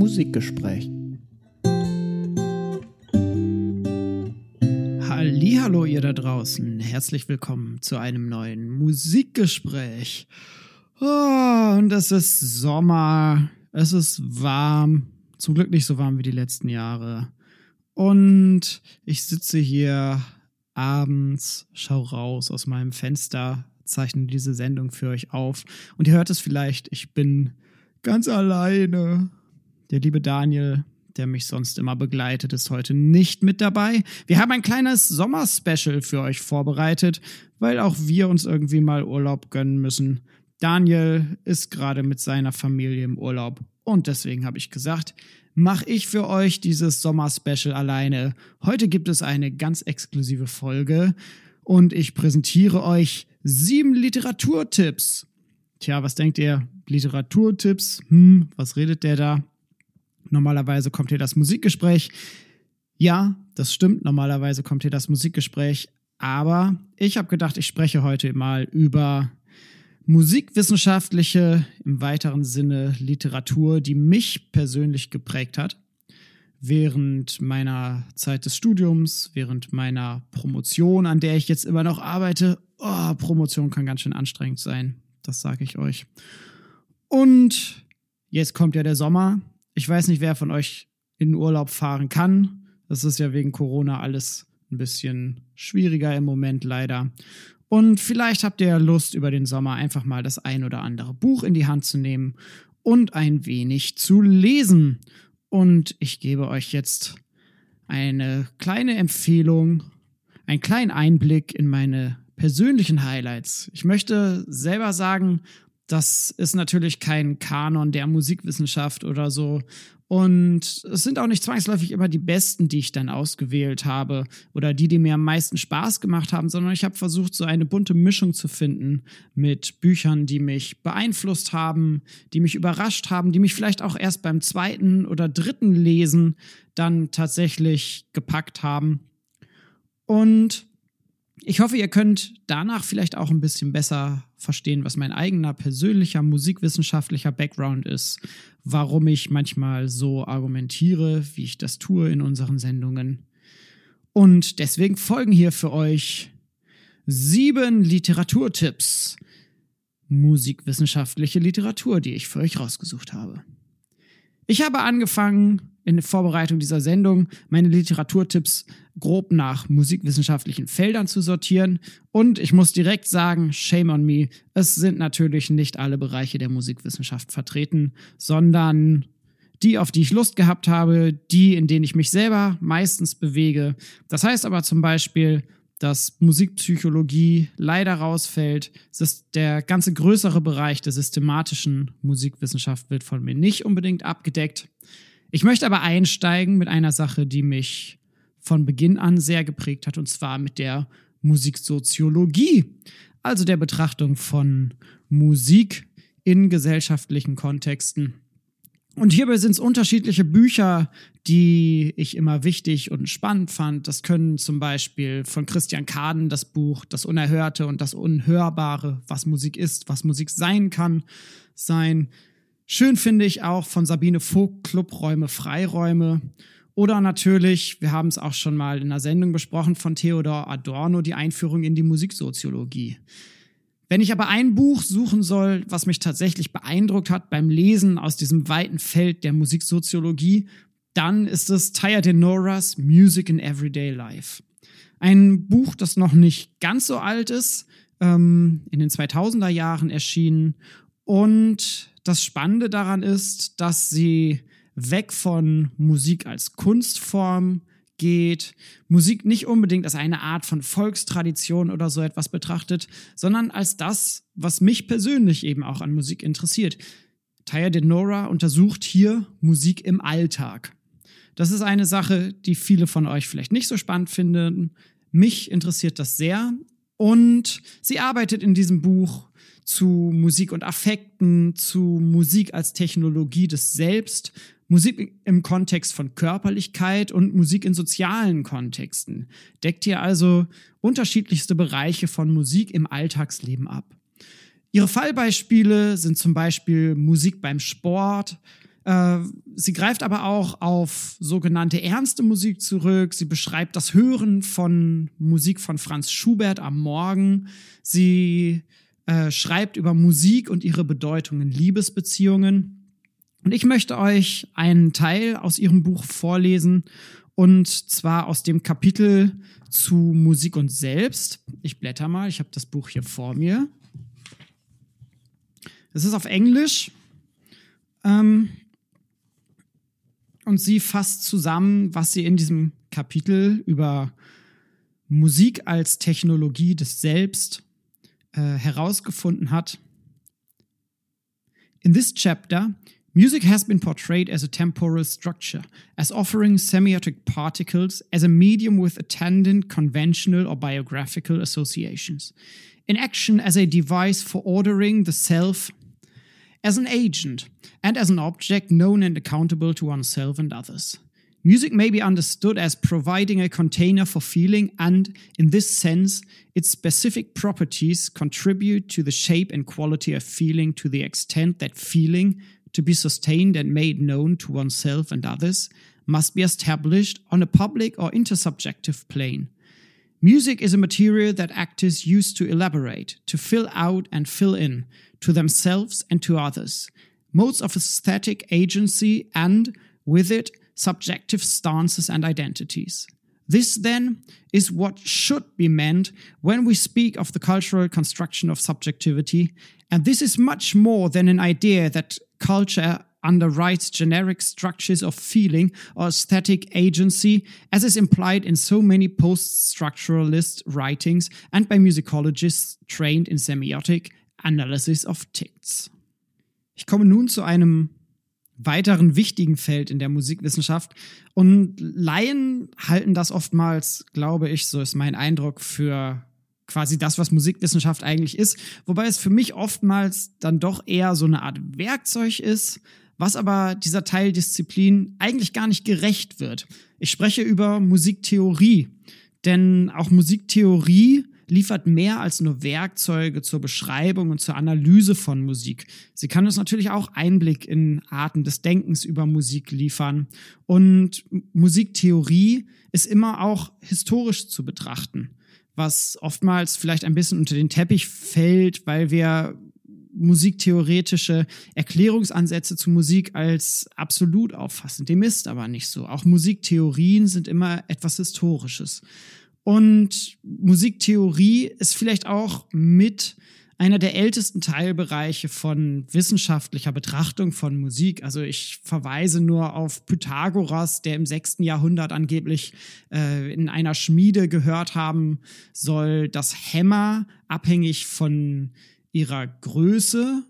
Musikgespräch. Hallo ihr da draußen, herzlich willkommen zu einem neuen Musikgespräch. Oh, und es ist Sommer, es ist warm, zum Glück nicht so warm wie die letzten Jahre. Und ich sitze hier abends, schau raus aus meinem Fenster, zeichne diese Sendung für euch auf. Und ihr hört es vielleicht, ich bin ganz alleine. Der liebe Daniel, der mich sonst immer begleitet, ist heute nicht mit dabei. Wir haben ein kleines Sommerspecial für euch vorbereitet, weil auch wir uns irgendwie mal Urlaub gönnen müssen. Daniel ist gerade mit seiner Familie im Urlaub und deswegen habe ich gesagt, mache ich für euch dieses Sommerspecial alleine. Heute gibt es eine ganz exklusive Folge und ich präsentiere euch sieben Literaturtipps. Tja, was denkt ihr? Literaturtipps? Hm, was redet der da? Normalerweise kommt hier das Musikgespräch. Ja, das stimmt. Normalerweise kommt hier das Musikgespräch. Aber ich habe gedacht, ich spreche heute mal über musikwissenschaftliche, im weiteren Sinne Literatur, die mich persönlich geprägt hat. Während meiner Zeit des Studiums, während meiner Promotion, an der ich jetzt immer noch arbeite. Oh, Promotion kann ganz schön anstrengend sein. Das sage ich euch. Und jetzt kommt ja der Sommer. Ich weiß nicht, wer von euch in Urlaub fahren kann. Das ist ja wegen Corona alles ein bisschen schwieriger im Moment leider. Und vielleicht habt ihr Lust, über den Sommer einfach mal das ein oder andere Buch in die Hand zu nehmen und ein wenig zu lesen. Und ich gebe euch jetzt eine kleine Empfehlung, einen kleinen Einblick in meine persönlichen Highlights. Ich möchte selber sagen, das ist natürlich kein Kanon der Musikwissenschaft oder so. Und es sind auch nicht zwangsläufig immer die besten, die ich dann ausgewählt habe oder die, die mir am meisten Spaß gemacht haben, sondern ich habe versucht, so eine bunte Mischung zu finden mit Büchern, die mich beeinflusst haben, die mich überrascht haben, die mich vielleicht auch erst beim zweiten oder dritten Lesen dann tatsächlich gepackt haben. Und ich hoffe, ihr könnt danach vielleicht auch ein bisschen besser verstehen, was mein eigener persönlicher musikwissenschaftlicher Background ist, warum ich manchmal so argumentiere, wie ich das tue in unseren Sendungen. Und deswegen folgen hier für euch sieben Literaturtipps, musikwissenschaftliche Literatur, die ich für euch rausgesucht habe. Ich habe angefangen in der Vorbereitung dieser Sendung meine Literaturtipps grob nach musikwissenschaftlichen Feldern zu sortieren. Und ich muss direkt sagen, shame on me, es sind natürlich nicht alle Bereiche der Musikwissenschaft vertreten, sondern die, auf die ich Lust gehabt habe, die, in denen ich mich selber meistens bewege. Das heißt aber zum Beispiel, dass Musikpsychologie leider rausfällt. Der ganze größere Bereich der systematischen Musikwissenschaft wird von mir nicht unbedingt abgedeckt. Ich möchte aber einsteigen mit einer Sache, die mich von Beginn an sehr geprägt hat, und zwar mit der Musiksoziologie, also der Betrachtung von Musik in gesellschaftlichen Kontexten. Und hierbei sind es unterschiedliche Bücher, die ich immer wichtig und spannend fand. Das können zum Beispiel von Christian Kaden das Buch Das Unerhörte und das Unhörbare, was Musik ist, was Musik sein kann, sein. Schön finde ich auch von Sabine Vogt Clubräume, Freiräume. Oder natürlich, wir haben es auch schon mal in einer Sendung besprochen, von Theodor Adorno, die Einführung in die Musiksoziologie. Wenn ich aber ein Buch suchen soll, was mich tatsächlich beeindruckt hat beim Lesen aus diesem weiten Feld der Musiksoziologie, dann ist es Taya Denoras Music in Everyday Life. Ein Buch, das noch nicht ganz so alt ist, ähm, in den 2000er Jahren erschienen und das Spannende daran ist, dass sie weg von Musik als Kunstform geht, Musik nicht unbedingt als eine Art von Volkstradition oder so etwas betrachtet, sondern als das, was mich persönlich eben auch an Musik interessiert. Taya de Nora untersucht hier Musik im Alltag. Das ist eine Sache, die viele von euch vielleicht nicht so spannend finden. Mich interessiert das sehr. Und sie arbeitet in diesem Buch zu Musik und Affekten, zu Musik als Technologie des Selbst, Musik im Kontext von Körperlichkeit und Musik in sozialen Kontexten. Deckt hier also unterschiedlichste Bereiche von Musik im Alltagsleben ab. Ihre Fallbeispiele sind zum Beispiel Musik beim Sport, Äh, sie greift aber auch auf sogenannte ernste Musik zurück. Sie beschreibt das Hören von Musik von Franz Schubert am Morgen. Sie äh, schreibt über Musik und ihre Bedeutung in Liebesbeziehungen. Und ich möchte euch einen Teil aus ihrem Buch vorlesen, und zwar aus dem Kapitel zu Musik und Selbst. Ich blätter mal, ich habe das Buch hier vor mir. Es ist auf Englisch. Ähm, und sie fasst zusammen, was sie in diesem Kapitel über Musik als Technologie des Selbst äh, herausgefunden hat. In this chapter, music has been portrayed as a temporal structure, as offering semiotic particles as a medium with attendant conventional or biographical associations. In action as a device for ordering the self as an agent and as an object known and accountable to oneself and others. Music may be understood as providing a container for feeling, and in this sense, its specific properties contribute to the shape and quality of feeling to the extent that feeling, to be sustained and made known to oneself and others, must be established on a public or intersubjective plane. Music is a material that actors use to elaborate, to fill out and fill in, to themselves and to others, modes of aesthetic agency and, with it, subjective stances and identities. This, then, is what should be meant when we speak of the cultural construction of subjectivity, and this is much more than an idea that culture underwrites generic structures of feeling or aesthetic agency, as is implied in so many post structuralist writings and by musicologists trained in semiotic analysis of ticks. Ich komme nun zu einem weiteren wichtigen Feld in der Musikwissenschaft. Und Laien halten das oftmals, glaube ich, so ist mein Eindruck, für quasi das, was Musikwissenschaft eigentlich ist. Wobei es für mich oftmals dann doch eher so eine Art Werkzeug ist, was aber dieser Teildisziplin eigentlich gar nicht gerecht wird. Ich spreche über Musiktheorie, denn auch Musiktheorie liefert mehr als nur Werkzeuge zur Beschreibung und zur Analyse von Musik. Sie kann uns natürlich auch Einblick in Arten des Denkens über Musik liefern. Und Musiktheorie ist immer auch historisch zu betrachten, was oftmals vielleicht ein bisschen unter den Teppich fällt, weil wir musiktheoretische Erklärungsansätze zu Musik als absolut auffassen. Dem ist aber nicht so. Auch Musiktheorien sind immer etwas Historisches. Und Musiktheorie ist vielleicht auch mit einer der ältesten Teilbereiche von wissenschaftlicher Betrachtung von Musik. Also ich verweise nur auf Pythagoras, der im sechsten Jahrhundert angeblich äh, in einer Schmiede gehört haben soll, dass Hämmer abhängig von ihrer Größe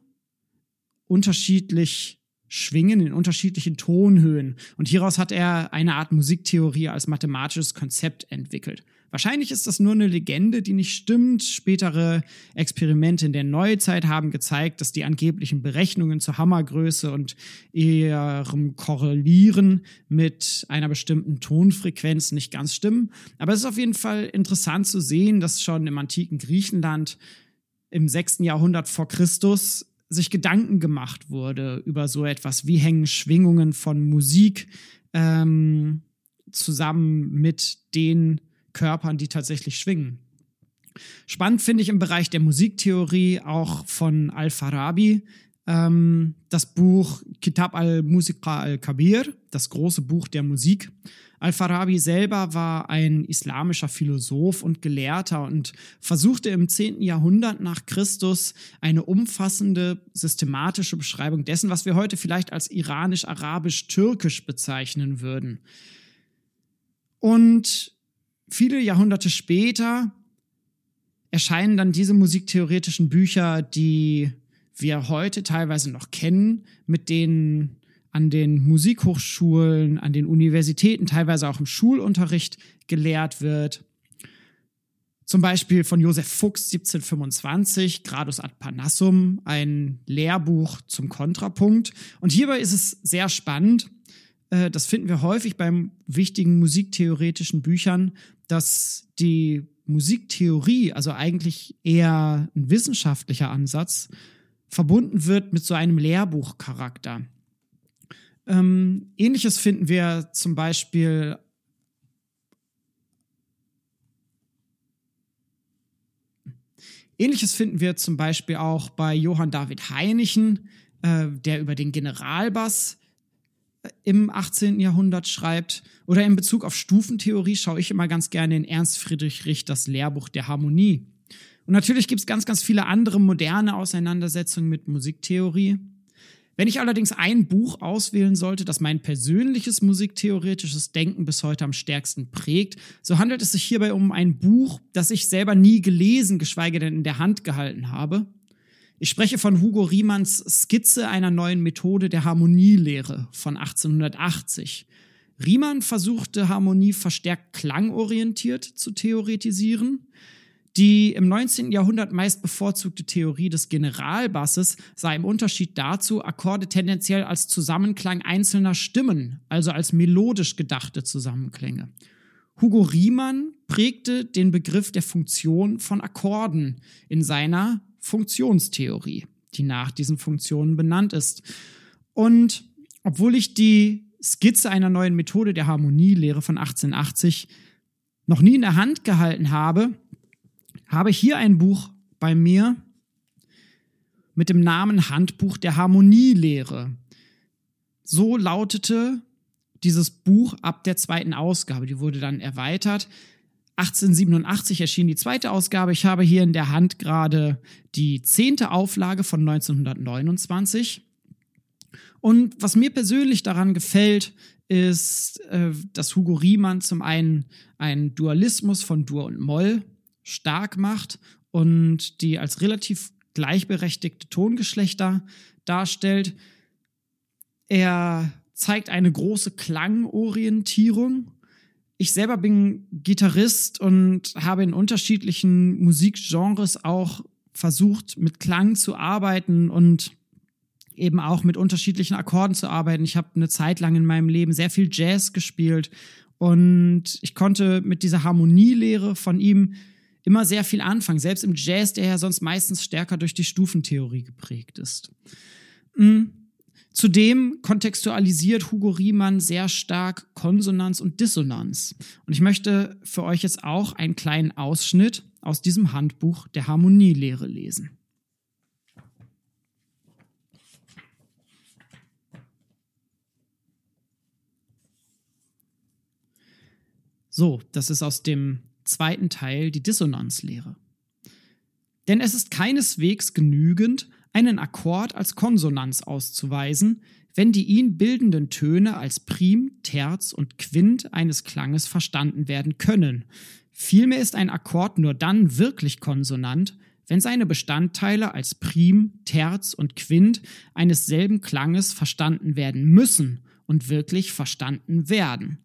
unterschiedlich schwingen in unterschiedlichen Tonhöhen. Und hieraus hat er eine Art Musiktheorie als mathematisches Konzept entwickelt. Wahrscheinlich ist das nur eine Legende, die nicht stimmt. Spätere Experimente in der Neuzeit haben gezeigt, dass die angeblichen Berechnungen zur Hammergröße und ihrem Korrelieren mit einer bestimmten Tonfrequenz nicht ganz stimmen. Aber es ist auf jeden Fall interessant zu sehen, dass schon im antiken Griechenland im 6. Jahrhundert vor Christus sich Gedanken gemacht wurde über so etwas, wie hängen Schwingungen von Musik ähm, zusammen mit den Körpern, die tatsächlich schwingen. Spannend finde ich im Bereich der Musiktheorie auch von Al-Farabi ähm, das Buch Kitab al-Musiqa al-Kabir, das große Buch der Musik. Al-Farabi selber war ein islamischer Philosoph und Gelehrter und versuchte im 10. Jahrhundert nach Christus eine umfassende systematische Beschreibung dessen, was wir heute vielleicht als iranisch-arabisch-türkisch bezeichnen würden. Und viele Jahrhunderte später erscheinen dann diese musiktheoretischen Bücher, die wir heute teilweise noch kennen, mit denen an den Musikhochschulen, an den Universitäten, teilweise auch im Schulunterricht gelehrt wird. Zum Beispiel von Josef Fuchs 1725, Gradus ad Parnassum, ein Lehrbuch zum Kontrapunkt. Und hierbei ist es sehr spannend, äh, das finden wir häufig beim wichtigen musiktheoretischen Büchern, dass die Musiktheorie, also eigentlich eher ein wissenschaftlicher Ansatz, verbunden wird mit so einem Lehrbuchcharakter. Ähm, Ähnliches finden wir zum Beispiel Ähnliches finden wir zum Beispiel auch bei Johann David Heinichen, äh, der über den Generalbass im 18. Jahrhundert schreibt. Oder in Bezug auf Stufentheorie schaue ich immer ganz gerne in Ernst Friedrich Richters Lehrbuch der Harmonie. Und natürlich gibt es ganz, ganz viele andere moderne Auseinandersetzungen mit Musiktheorie. Wenn ich allerdings ein Buch auswählen sollte, das mein persönliches musiktheoretisches Denken bis heute am stärksten prägt, so handelt es sich hierbei um ein Buch, das ich selber nie gelesen, geschweige denn in der Hand gehalten habe. Ich spreche von Hugo Riemanns Skizze einer neuen Methode der Harmonielehre von 1880. Riemann versuchte Harmonie verstärkt klangorientiert zu theoretisieren. Die im 19. Jahrhundert meist bevorzugte Theorie des Generalbasses sah im Unterschied dazu Akkorde tendenziell als Zusammenklang einzelner Stimmen, also als melodisch gedachte Zusammenklänge. Hugo Riemann prägte den Begriff der Funktion von Akkorden in seiner Funktionstheorie, die nach diesen Funktionen benannt ist. Und obwohl ich die Skizze einer neuen Methode der Harmonielehre von 1880 noch nie in der Hand gehalten habe, habe hier ein Buch bei mir mit dem Namen Handbuch der Harmonielehre. So lautete dieses Buch ab der zweiten Ausgabe. Die wurde dann erweitert. 1887 erschien die zweite Ausgabe. Ich habe hier in der Hand gerade die zehnte Auflage von 1929. Und was mir persönlich daran gefällt, ist, äh, dass Hugo Riemann zum einen einen Dualismus von Dur und Moll stark macht und die als relativ gleichberechtigte Tongeschlechter darstellt. Er zeigt eine große Klangorientierung. Ich selber bin Gitarrist und habe in unterschiedlichen Musikgenres auch versucht, mit Klang zu arbeiten und eben auch mit unterschiedlichen Akkorden zu arbeiten. Ich habe eine Zeit lang in meinem Leben sehr viel Jazz gespielt und ich konnte mit dieser Harmonielehre von ihm immer sehr viel anfangen, selbst im Jazz, der ja sonst meistens stärker durch die Stufentheorie geprägt ist. Mhm. Zudem kontextualisiert Hugo Riemann sehr stark Konsonanz und Dissonanz. Und ich möchte für euch jetzt auch einen kleinen Ausschnitt aus diesem Handbuch der Harmonielehre lesen. So, das ist aus dem zweiten Teil die Dissonanzlehre. Denn es ist keineswegs genügend, einen Akkord als Konsonanz auszuweisen, wenn die ihn bildenden Töne als Prim, Terz und Quint eines Klanges verstanden werden können. Vielmehr ist ein Akkord nur dann wirklich konsonant, wenn seine Bestandteile als Prim, Terz und Quint eines selben Klanges verstanden werden müssen und wirklich verstanden werden.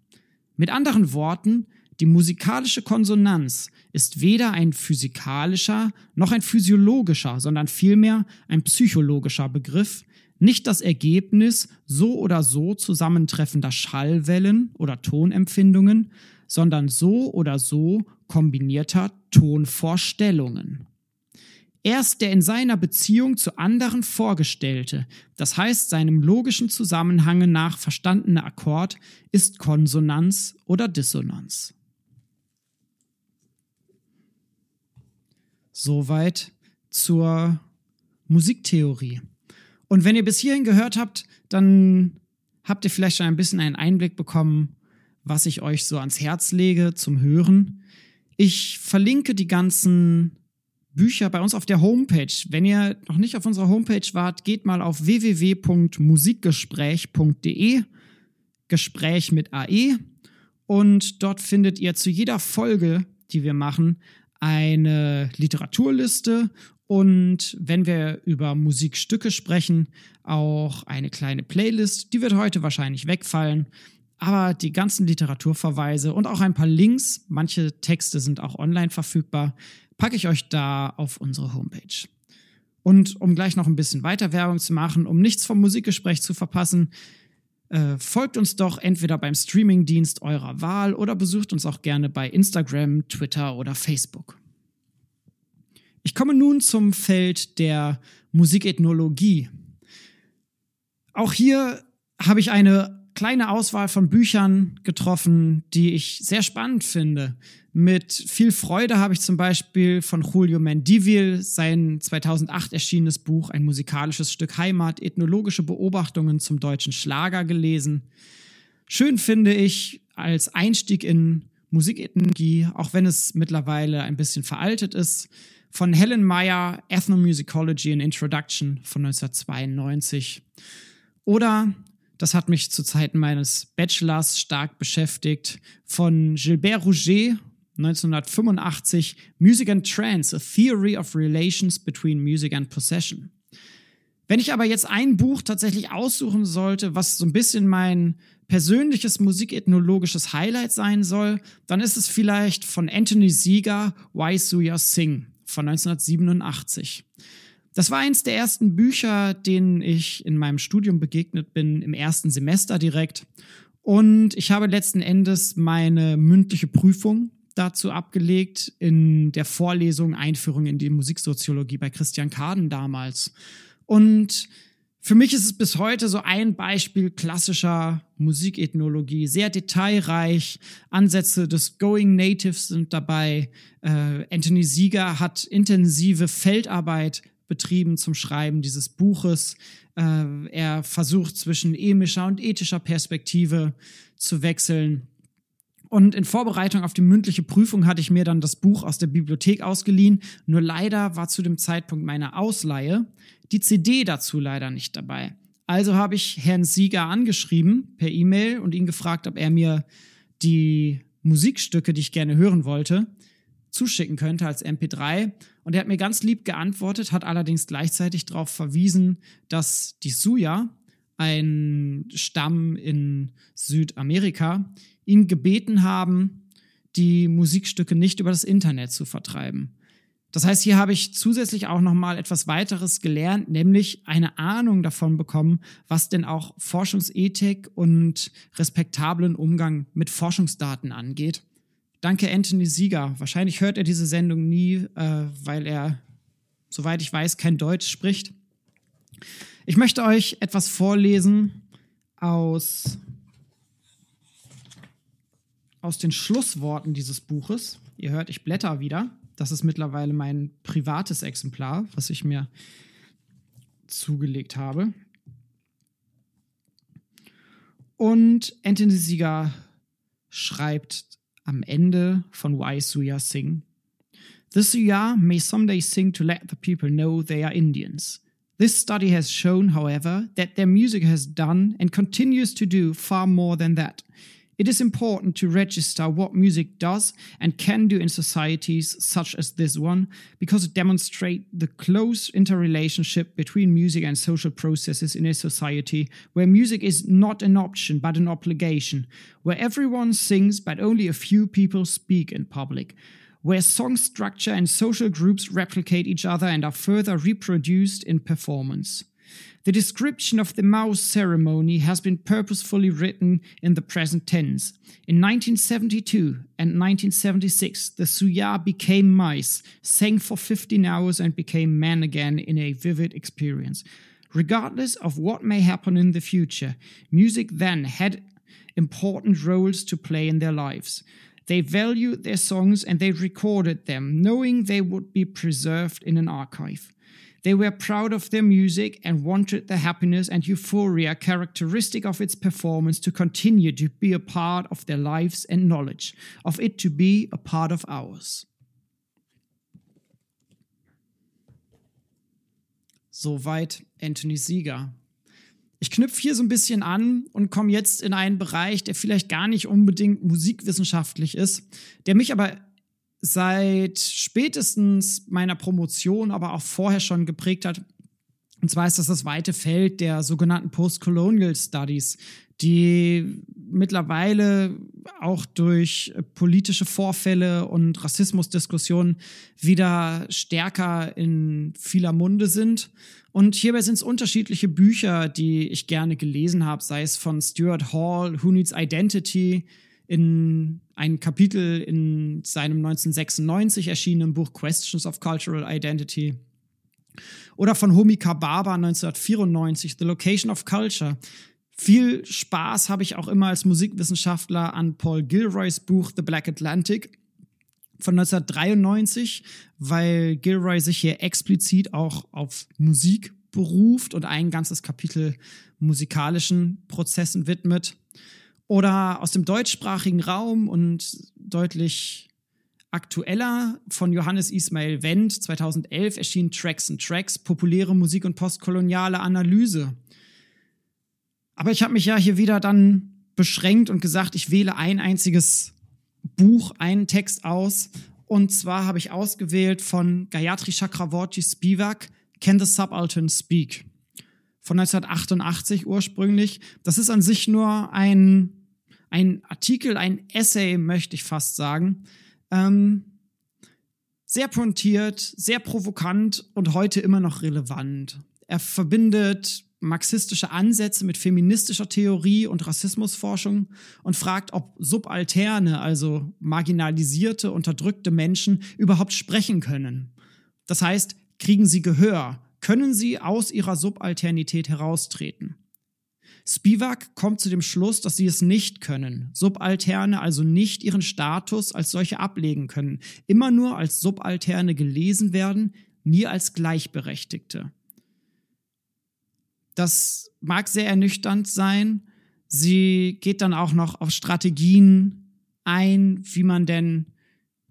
Mit anderen Worten, die musikalische Konsonanz ist weder ein physikalischer noch ein physiologischer, sondern vielmehr ein psychologischer Begriff, nicht das Ergebnis so oder so zusammentreffender Schallwellen oder Tonempfindungen, sondern so oder so kombinierter Tonvorstellungen. Erst der in seiner Beziehung zu anderen vorgestellte, das heißt seinem logischen Zusammenhange nach verstandene Akkord, ist Konsonanz oder Dissonanz. Soweit zur Musiktheorie. Und wenn ihr bis hierhin gehört habt, dann habt ihr vielleicht schon ein bisschen einen Einblick bekommen, was ich euch so ans Herz lege zum Hören. Ich verlinke die ganzen Bücher bei uns auf der Homepage. Wenn ihr noch nicht auf unserer Homepage wart, geht mal auf www.musikgespräch.de, Gespräch mit AE. Und dort findet ihr zu jeder Folge, die wir machen, eine Literaturliste und wenn wir über Musikstücke sprechen, auch eine kleine Playlist. Die wird heute wahrscheinlich wegfallen. Aber die ganzen Literaturverweise und auch ein paar Links, manche Texte sind auch online verfügbar, packe ich euch da auf unsere Homepage. Und um gleich noch ein bisschen weiter Werbung zu machen, um nichts vom Musikgespräch zu verpassen, äh, folgt uns doch entweder beim Streamingdienst eurer Wahl oder besucht uns auch gerne bei Instagram, Twitter oder Facebook. Ich komme nun zum Feld der Musikethnologie. Auch hier habe ich eine kleine Auswahl von Büchern getroffen, die ich sehr spannend finde. Mit viel Freude habe ich zum Beispiel von Julio Mendivil sein 2008 erschienenes Buch Ein musikalisches Stück Heimat, ethnologische Beobachtungen zum deutschen Schlager gelesen. Schön finde ich als Einstieg in Musikethnologie, auch wenn es mittlerweile ein bisschen veraltet ist, von Helen Meyer Ethnomusicology and Introduction von 1992. Oder das hat mich zu Zeiten meines Bachelors stark beschäftigt. Von Gilbert Rouget 1985 Music and Trance, a Theory of Relations Between Music and Possession. Wenn ich aber jetzt ein Buch tatsächlich aussuchen sollte, was so ein bisschen mein persönliches musikethnologisches Highlight sein soll, dann ist es vielleicht von Anthony Sieger Why Suya Sing von 1987. Das war eins der ersten Bücher, denen ich in meinem Studium begegnet bin, im ersten Semester direkt. Und ich habe letzten Endes meine mündliche Prüfung dazu abgelegt in der Vorlesung Einführung in die Musiksoziologie bei Christian Kaden damals. Und für mich ist es bis heute so ein Beispiel klassischer Musikethnologie, sehr detailreich. Ansätze des Going Natives sind dabei. Äh, Anthony Sieger hat intensive Feldarbeit betrieben zum Schreiben dieses Buches. Äh, er versucht zwischen emischer und ethischer Perspektive zu wechseln. Und in Vorbereitung auf die mündliche Prüfung hatte ich mir dann das Buch aus der Bibliothek ausgeliehen. Nur leider war zu dem Zeitpunkt meiner Ausleihe die CD dazu leider nicht dabei. Also habe ich Herrn Sieger angeschrieben per E-Mail und ihn gefragt, ob er mir die Musikstücke, die ich gerne hören wollte, zuschicken könnte als MP3. Und er hat mir ganz lieb geantwortet, hat allerdings gleichzeitig darauf verwiesen, dass die Suya, ein Stamm in Südamerika, ihn gebeten haben, die Musikstücke nicht über das Internet zu vertreiben. Das heißt, hier habe ich zusätzlich auch noch mal etwas weiteres gelernt, nämlich eine Ahnung davon bekommen, was denn auch Forschungsethik und respektablen Umgang mit Forschungsdaten angeht. Danke, Anthony Sieger. Wahrscheinlich hört er diese Sendung nie, äh, weil er, soweit ich weiß, kein Deutsch spricht. Ich möchte euch etwas vorlesen aus, aus den Schlussworten dieses Buches. Ihr hört, ich blätter wieder. Das ist mittlerweile mein privates Exemplar, was ich mir zugelegt habe. Und Anthony Sieger schreibt am Ende von Why Suya Sing. The Suya may someday sing to let the people know they are Indians. This study has shown, however, that their music has done and continues to do far more than that. It is important to register what music does and can do in societies such as this one because it demonstrates the close interrelationship between music and social processes in a society where music is not an option but an obligation, where everyone sings but only a few people speak in public, where song structure and social groups replicate each other and are further reproduced in performance. The description of the mouse ceremony has been purposefully written in the present tense. In 1972 and 1976, the Suya became mice, sang for 15 hours, and became men again in a vivid experience. Regardless of what may happen in the future, music then had important roles to play in their lives. They valued their songs and they recorded them, knowing they would be preserved in an archive. They were proud of their music and wanted the happiness and euphoria characteristic of its performance to continue to be a part of their lives and knowledge, of it to be a part of ours. Soweit Anthony Sieger. Ich knüpfe hier so ein bisschen an und komme jetzt in einen Bereich, der vielleicht gar nicht unbedingt musikwissenschaftlich ist, der mich aber seit spätestens meiner Promotion, aber auch vorher schon geprägt hat. Und zwar ist das das weite Feld der sogenannten Postcolonial Studies, die mittlerweile auch durch politische Vorfälle und Rassismusdiskussionen wieder stärker in vieler Munde sind. Und hierbei sind es unterschiedliche Bücher, die ich gerne gelesen habe, sei es von Stuart Hall, Who Needs Identity, in ein Kapitel in seinem 1996 erschienenen Buch Questions of Cultural Identity. Oder von Homi Kababa 1994, The Location of Culture. Viel Spaß habe ich auch immer als Musikwissenschaftler an Paul Gilroys Buch The Black Atlantic von 1993, weil Gilroy sich hier explizit auch auf Musik beruft und ein ganzes Kapitel musikalischen Prozessen widmet. Oder aus dem deutschsprachigen Raum und deutlich aktueller von Johannes Ismail Wendt 2011 erschien Tracks and Tracks, populäre Musik und postkoloniale Analyse. Aber ich habe mich ja hier wieder dann beschränkt und gesagt, ich wähle ein einziges Buch, einen Text aus. Und zwar habe ich ausgewählt von Gayatri Chakravorty Spivak, Can the Subaltern Speak? Von 1988 ursprünglich. Das ist an sich nur ein, ein Artikel, ein Essay, möchte ich fast sagen. Ähm, sehr pointiert, sehr provokant und heute immer noch relevant. Er verbindet marxistische Ansätze mit feministischer Theorie und Rassismusforschung und fragt, ob subalterne, also marginalisierte, unterdrückte Menschen überhaupt sprechen können. Das heißt, kriegen sie Gehör? Können sie aus ihrer Subalternität heraustreten? Spivak kommt zu dem Schluss, dass sie es nicht können, Subalterne also nicht ihren Status als solche ablegen können, immer nur als Subalterne gelesen werden, nie als Gleichberechtigte. Das mag sehr ernüchternd sein. Sie geht dann auch noch auf Strategien ein, wie man denn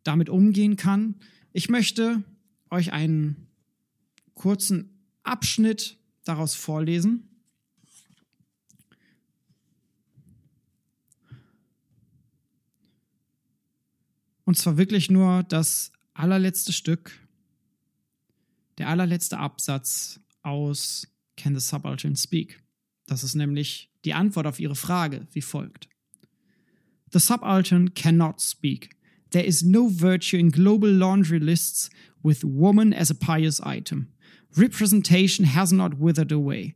damit umgehen kann. Ich möchte euch einen kurzen Abschnitt daraus vorlesen. Und zwar wirklich nur das allerletzte Stück, der allerletzte Absatz aus Can the Subaltern Speak? Das ist nämlich die Antwort auf Ihre Frage, wie folgt. The subaltern cannot speak. There is no virtue in global laundry lists with woman as a pious item. Representation has not withered away.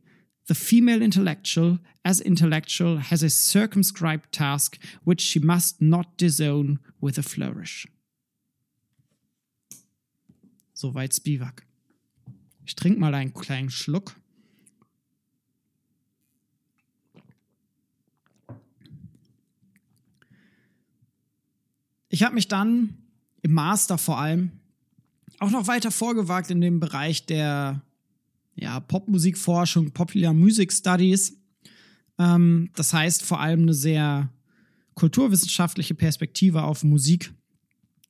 The female intellectual, as intellectual, has a circumscribed task which she must not disown with a flourish. Soweit Spivak. Ich trinke mal einen kleinen Schluck. Ich habe mich dann im Master vor allem auch noch weiter vorgewagt in dem Bereich der ja, Popmusikforschung, Popular Music Studies. Ähm, das heißt vor allem eine sehr kulturwissenschaftliche Perspektive auf Musik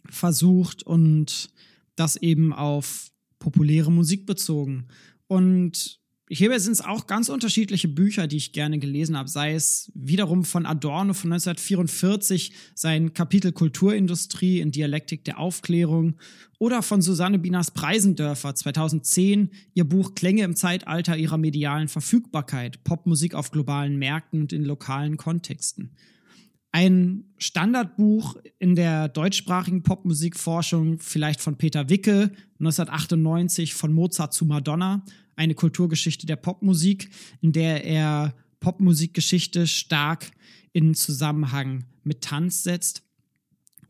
versucht und das eben auf populäre Musik bezogen. Und Hierbei sind es auch ganz unterschiedliche Bücher, die ich gerne gelesen habe, sei es wiederum von Adorno von 1944 sein Kapitel Kulturindustrie in Dialektik der Aufklärung oder von Susanne Binas Preisendörfer 2010 ihr Buch Klänge im Zeitalter ihrer medialen Verfügbarkeit, Popmusik auf globalen Märkten und in lokalen Kontexten. Ein Standardbuch in der deutschsprachigen Popmusikforschung, vielleicht von Peter Wicke, 1998 von Mozart zu Madonna, eine Kulturgeschichte der Popmusik, in der er Popmusikgeschichte stark in Zusammenhang mit Tanz setzt.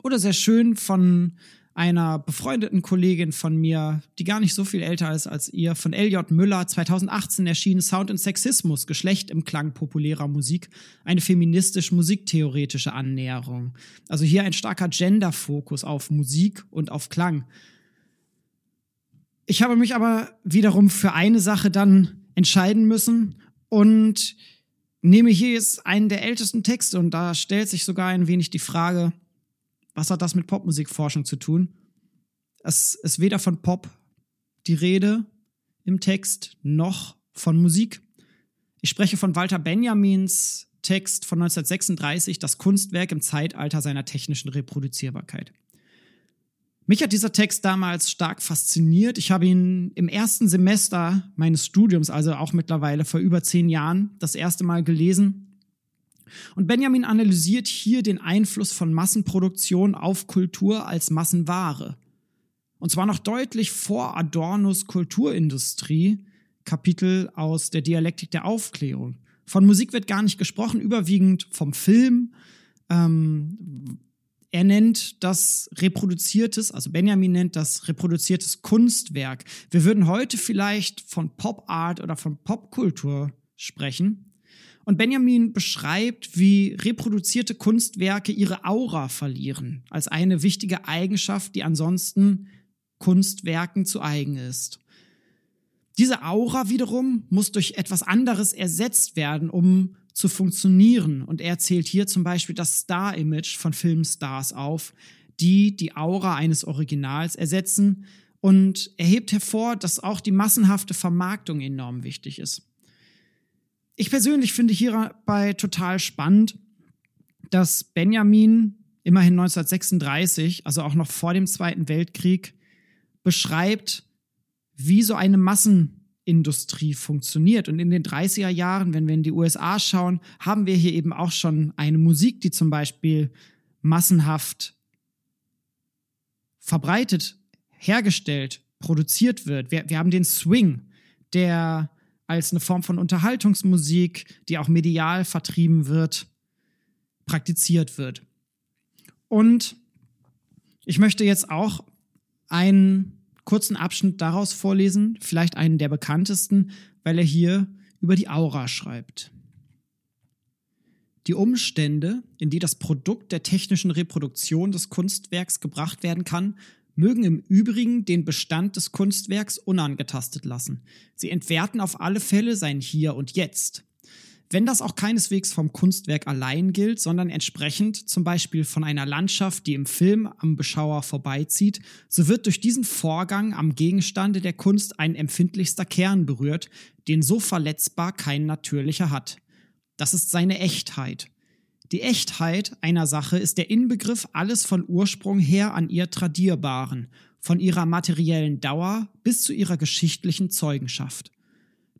Oder sehr schön von einer befreundeten Kollegin von mir, die gar nicht so viel älter ist als ihr, von L.J. Müller, 2018 erschienen Sound und Sexismus, Geschlecht im Klang populärer Musik, eine feministisch-musiktheoretische Annäherung. Also hier ein starker Gender-Fokus auf Musik und auf Klang. Ich habe mich aber wiederum für eine Sache dann entscheiden müssen und nehme hier jetzt einen der ältesten Texte und da stellt sich sogar ein wenig die Frage, was hat das mit Popmusikforschung zu tun? Es ist weder von Pop die Rede im Text noch von Musik. Ich spreche von Walter Benjamins Text von 1936, das Kunstwerk im Zeitalter seiner technischen Reproduzierbarkeit. Mich hat dieser Text damals stark fasziniert. Ich habe ihn im ersten Semester meines Studiums, also auch mittlerweile vor über zehn Jahren, das erste Mal gelesen. Und Benjamin analysiert hier den Einfluss von Massenproduktion auf Kultur als Massenware. Und zwar noch deutlich vor Adornos Kulturindustrie, Kapitel aus der Dialektik der Aufklärung. Von Musik wird gar nicht gesprochen, überwiegend vom Film, ähm, er nennt das reproduziertes, also Benjamin nennt das reproduziertes Kunstwerk. Wir würden heute vielleicht von Pop Art oder von Popkultur sprechen. Und Benjamin beschreibt, wie reproduzierte Kunstwerke ihre Aura verlieren, als eine wichtige Eigenschaft, die ansonsten Kunstwerken zu eigen ist. Diese Aura wiederum muss durch etwas anderes ersetzt werden, um zu funktionieren. Und er zählt hier zum Beispiel das Star-Image von Filmstars auf, die die Aura eines Originals ersetzen. Und er hebt hervor, dass auch die massenhafte Vermarktung enorm wichtig ist. Ich persönlich finde hierbei total spannend, dass Benjamin immerhin 1936, also auch noch vor dem Zweiten Weltkrieg, beschreibt, wie so eine Massenindustrie funktioniert. Und in den 30er Jahren, wenn wir in die USA schauen, haben wir hier eben auch schon eine Musik, die zum Beispiel massenhaft verbreitet, hergestellt, produziert wird. Wir, wir haben den Swing, der als eine Form von Unterhaltungsmusik, die auch medial vertrieben wird, praktiziert wird. Und ich möchte jetzt auch einen kurzen Abschnitt daraus vorlesen, vielleicht einen der bekanntesten, weil er hier über die Aura schreibt. Die Umstände, in die das Produkt der technischen Reproduktion des Kunstwerks gebracht werden kann, mögen im Übrigen den Bestand des Kunstwerks unangetastet lassen. Sie entwerten auf alle Fälle sein Hier und Jetzt. Wenn das auch keineswegs vom Kunstwerk allein gilt, sondern entsprechend zum Beispiel von einer Landschaft, die im Film am Beschauer vorbeizieht, so wird durch diesen Vorgang am Gegenstande der Kunst ein empfindlichster Kern berührt, den so verletzbar kein natürlicher hat. Das ist seine Echtheit. Die Echtheit einer Sache ist der Inbegriff alles von Ursprung her an ihr Tradierbaren, von ihrer materiellen Dauer bis zu ihrer geschichtlichen Zeugenschaft.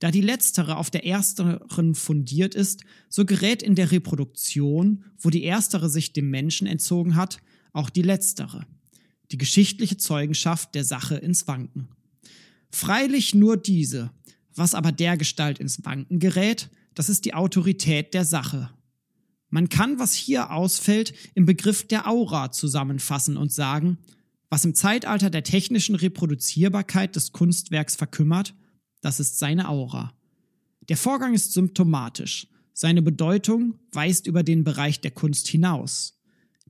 Da die letztere auf der ersteren fundiert ist, so gerät in der Reproduktion, wo die erstere sich dem Menschen entzogen hat, auch die letztere, die geschichtliche Zeugenschaft der Sache ins Wanken. Freilich nur diese, was aber dergestalt ins Wanken gerät, das ist die Autorität der Sache. Man kann, was hier ausfällt, im Begriff der Aura zusammenfassen und sagen, was im Zeitalter der technischen Reproduzierbarkeit des Kunstwerks verkümmert, das ist seine Aura. Der Vorgang ist symptomatisch. Seine Bedeutung weist über den Bereich der Kunst hinaus.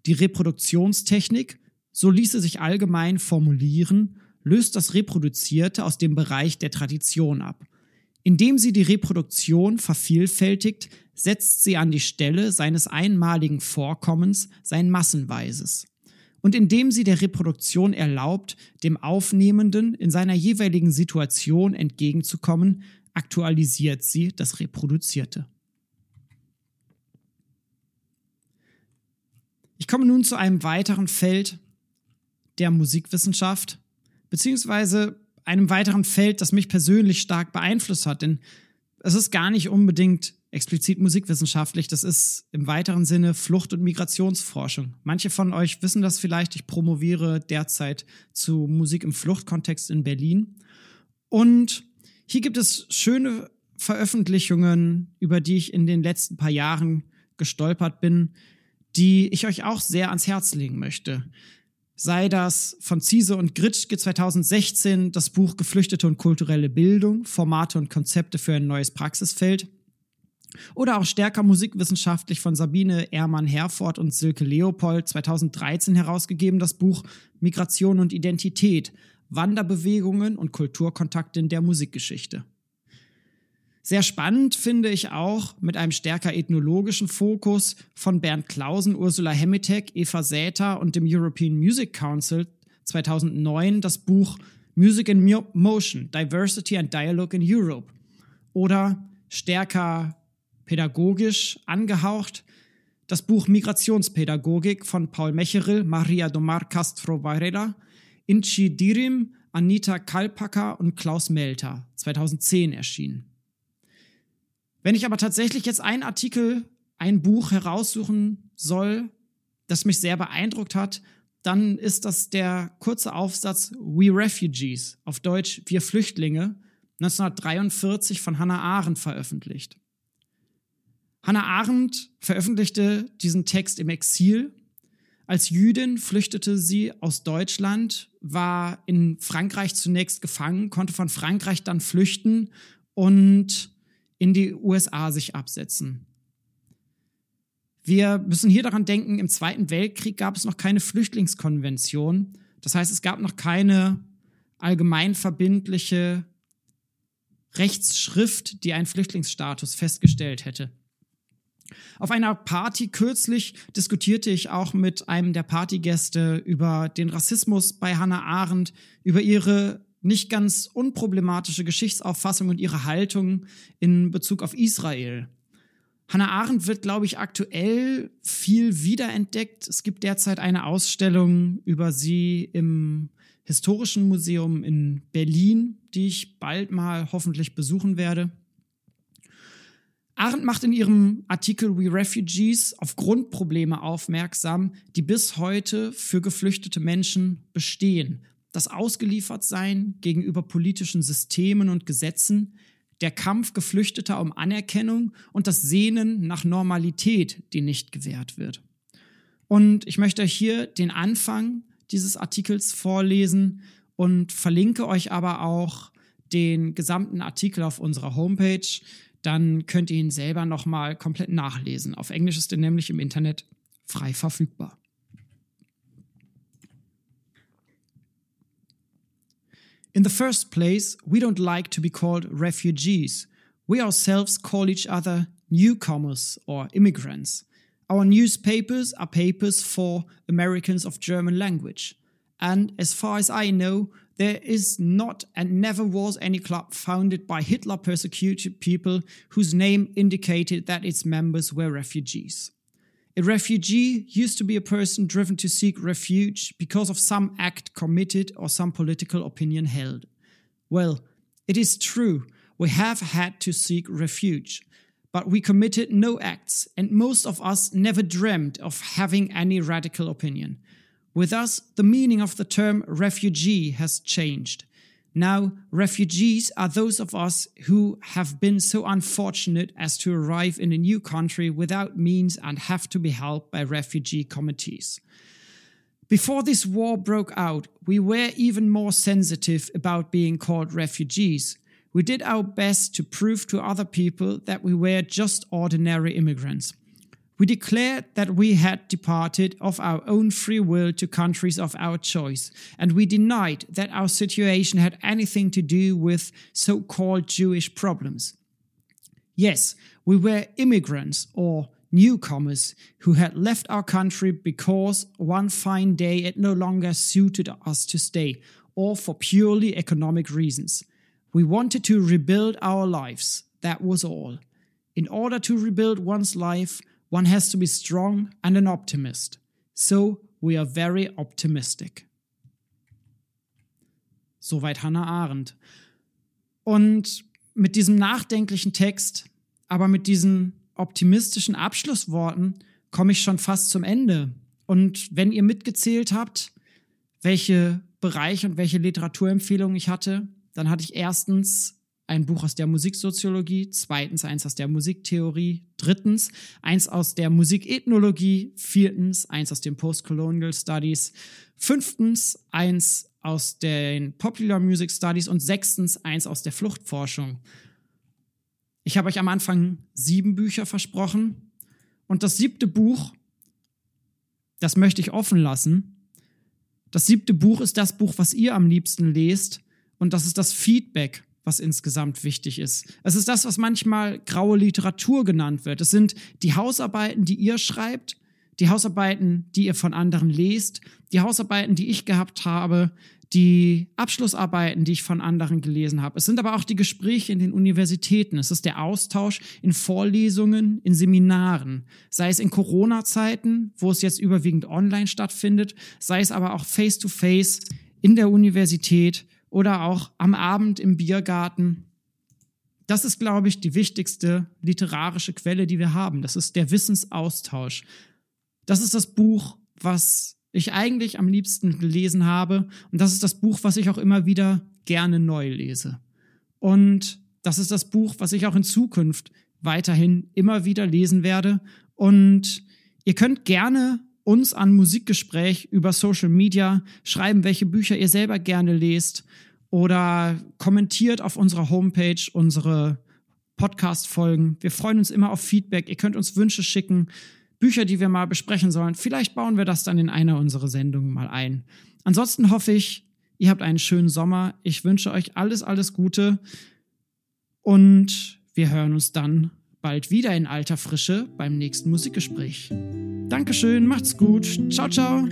Die Reproduktionstechnik, so ließe sich allgemein formulieren, löst das Reproduzierte aus dem Bereich der Tradition ab. Indem sie die Reproduktion vervielfältigt, setzt sie an die Stelle seines einmaligen Vorkommens sein Massenweises und indem sie der Reproduktion erlaubt, dem Aufnehmenden in seiner jeweiligen Situation entgegenzukommen, aktualisiert sie das Reproduzierte. Ich komme nun zu einem weiteren Feld der Musikwissenschaft, beziehungsweise einem weiteren Feld, das mich persönlich stark beeinflusst hat, denn es ist gar nicht unbedingt explizit musikwissenschaftlich. Das ist im weiteren Sinne Flucht- und Migrationsforschung. Manche von euch wissen das vielleicht. Ich promoviere derzeit zu Musik im Fluchtkontext in Berlin. Und hier gibt es schöne Veröffentlichungen, über die ich in den letzten paar Jahren gestolpert bin, die ich euch auch sehr ans Herz legen möchte. Sei das von Ziese und Gritschke 2016 das Buch Geflüchtete und kulturelle Bildung, Formate und Konzepte für ein neues Praxisfeld oder auch stärker musikwissenschaftlich von Sabine Ehrmann-Herford und Silke Leopold 2013 herausgegeben das Buch Migration und Identität, Wanderbewegungen und Kulturkontakte in der Musikgeschichte. Sehr spannend finde ich auch mit einem stärker ethnologischen Fokus von Bernd Klausen, Ursula Hemitek, Eva Säter und dem European Music Council 2009 das Buch Music in Motion, Diversity and Dialogue in Europe oder stärker pädagogisch angehaucht. Das Buch Migrationspädagogik von Paul Mecheril, Maria Domar Castro Varela, Inchi Dirim, Anita Kalpacker und Klaus Melter, 2010 erschienen. Wenn ich aber tatsächlich jetzt ein Artikel, ein Buch heraussuchen soll, das mich sehr beeindruckt hat, dann ist das der kurze Aufsatz We Refugees, auf Deutsch Wir Flüchtlinge, 1943 von Hannah Arendt veröffentlicht. Hannah Arendt veröffentlichte diesen Text im Exil. Als Jüdin flüchtete sie aus Deutschland, war in Frankreich zunächst gefangen, konnte von Frankreich dann flüchten und in die USA sich absetzen. Wir müssen hier daran denken, im Zweiten Weltkrieg gab es noch keine Flüchtlingskonvention. Das heißt, es gab noch keine allgemein verbindliche Rechtsschrift, die einen Flüchtlingsstatus festgestellt hätte. Auf einer Party kürzlich diskutierte ich auch mit einem der Partygäste über den Rassismus bei Hannah Arendt, über ihre nicht ganz unproblematische Geschichtsauffassung und ihre Haltung in Bezug auf Israel. Hannah Arendt wird, glaube ich, aktuell viel wiederentdeckt. Es gibt derzeit eine Ausstellung über sie im Historischen Museum in Berlin, die ich bald mal hoffentlich besuchen werde. Arendt macht in ihrem Artikel We Refugees auf Grundprobleme aufmerksam, die bis heute für geflüchtete Menschen bestehen. Das Ausgeliefertsein gegenüber politischen Systemen und Gesetzen, der Kampf Geflüchteter um Anerkennung und das Sehnen nach Normalität, die nicht gewährt wird. Und ich möchte euch hier den Anfang dieses Artikels vorlesen und verlinke euch aber auch den gesamten Artikel auf unserer Homepage dann könnt ihr ihn selber nochmal komplett nachlesen. Auf Englisch ist er nämlich im Internet frei verfügbar. In the first place, we don't like to be called refugees. We ourselves call each other newcomers or immigrants. Our newspapers are papers for Americans of German language. And as far as I know, there is not and never was any club founded by Hitler persecuted people whose name indicated that its members were refugees. A refugee used to be a person driven to seek refuge because of some act committed or some political opinion held. Well, it is true, we have had to seek refuge, but we committed no acts, and most of us never dreamed of having any radical opinion. With us, the meaning of the term refugee has changed. Now, refugees are those of us who have been so unfortunate as to arrive in a new country without means and have to be helped by refugee committees. Before this war broke out, we were even more sensitive about being called refugees. We did our best to prove to other people that we were just ordinary immigrants. We declared that we had departed of our own free will to countries of our choice, and we denied that our situation had anything to do with so called Jewish problems. Yes, we were immigrants or newcomers who had left our country because one fine day it no longer suited us to stay, or for purely economic reasons. We wanted to rebuild our lives, that was all. In order to rebuild one's life, One has to be strong and an optimist. So we are very optimistic. Soweit Hannah Arendt. Und mit diesem nachdenklichen Text, aber mit diesen optimistischen Abschlussworten komme ich schon fast zum Ende. Und wenn ihr mitgezählt habt, welche Bereiche und welche Literaturempfehlungen ich hatte, dann hatte ich erstens ein Buch aus der Musiksoziologie, zweitens eins aus der Musiktheorie, drittens eins aus der Musikethnologie, viertens eins aus den Postcolonial Studies, fünftens eins aus den Popular Music Studies und sechstens eins aus der Fluchtforschung. Ich habe euch am Anfang sieben Bücher versprochen und das siebte Buch, das möchte ich offen lassen. Das siebte Buch ist das Buch, was ihr am liebsten lest und das ist das Feedback was insgesamt wichtig ist. Es ist das, was manchmal graue Literatur genannt wird. Es sind die Hausarbeiten, die ihr schreibt, die Hausarbeiten, die ihr von anderen lest, die Hausarbeiten, die ich gehabt habe, die Abschlussarbeiten, die ich von anderen gelesen habe. Es sind aber auch die Gespräche in den Universitäten. Es ist der Austausch in Vorlesungen, in Seminaren, sei es in Corona-Zeiten, wo es jetzt überwiegend online stattfindet, sei es aber auch face-to-face -face in der Universität oder auch am Abend im Biergarten. Das ist, glaube ich, die wichtigste literarische Quelle, die wir haben. Das ist der Wissensaustausch. Das ist das Buch, was ich eigentlich am liebsten gelesen habe. Und das ist das Buch, was ich auch immer wieder gerne neu lese. Und das ist das Buch, was ich auch in Zukunft weiterhin immer wieder lesen werde. Und ihr könnt gerne uns an Musikgespräch über Social Media schreiben, welche Bücher ihr selber gerne lest oder kommentiert auf unserer Homepage unsere Podcast-Folgen. Wir freuen uns immer auf Feedback. Ihr könnt uns Wünsche schicken, Bücher, die wir mal besprechen sollen. Vielleicht bauen wir das dann in einer unserer Sendungen mal ein. Ansonsten hoffe ich, ihr habt einen schönen Sommer. Ich wünsche euch alles, alles Gute. Und wir hören uns dann bald wieder in alter Frische beim nächsten Musikgespräch. Dankeschön, macht's gut. Ciao, ciao.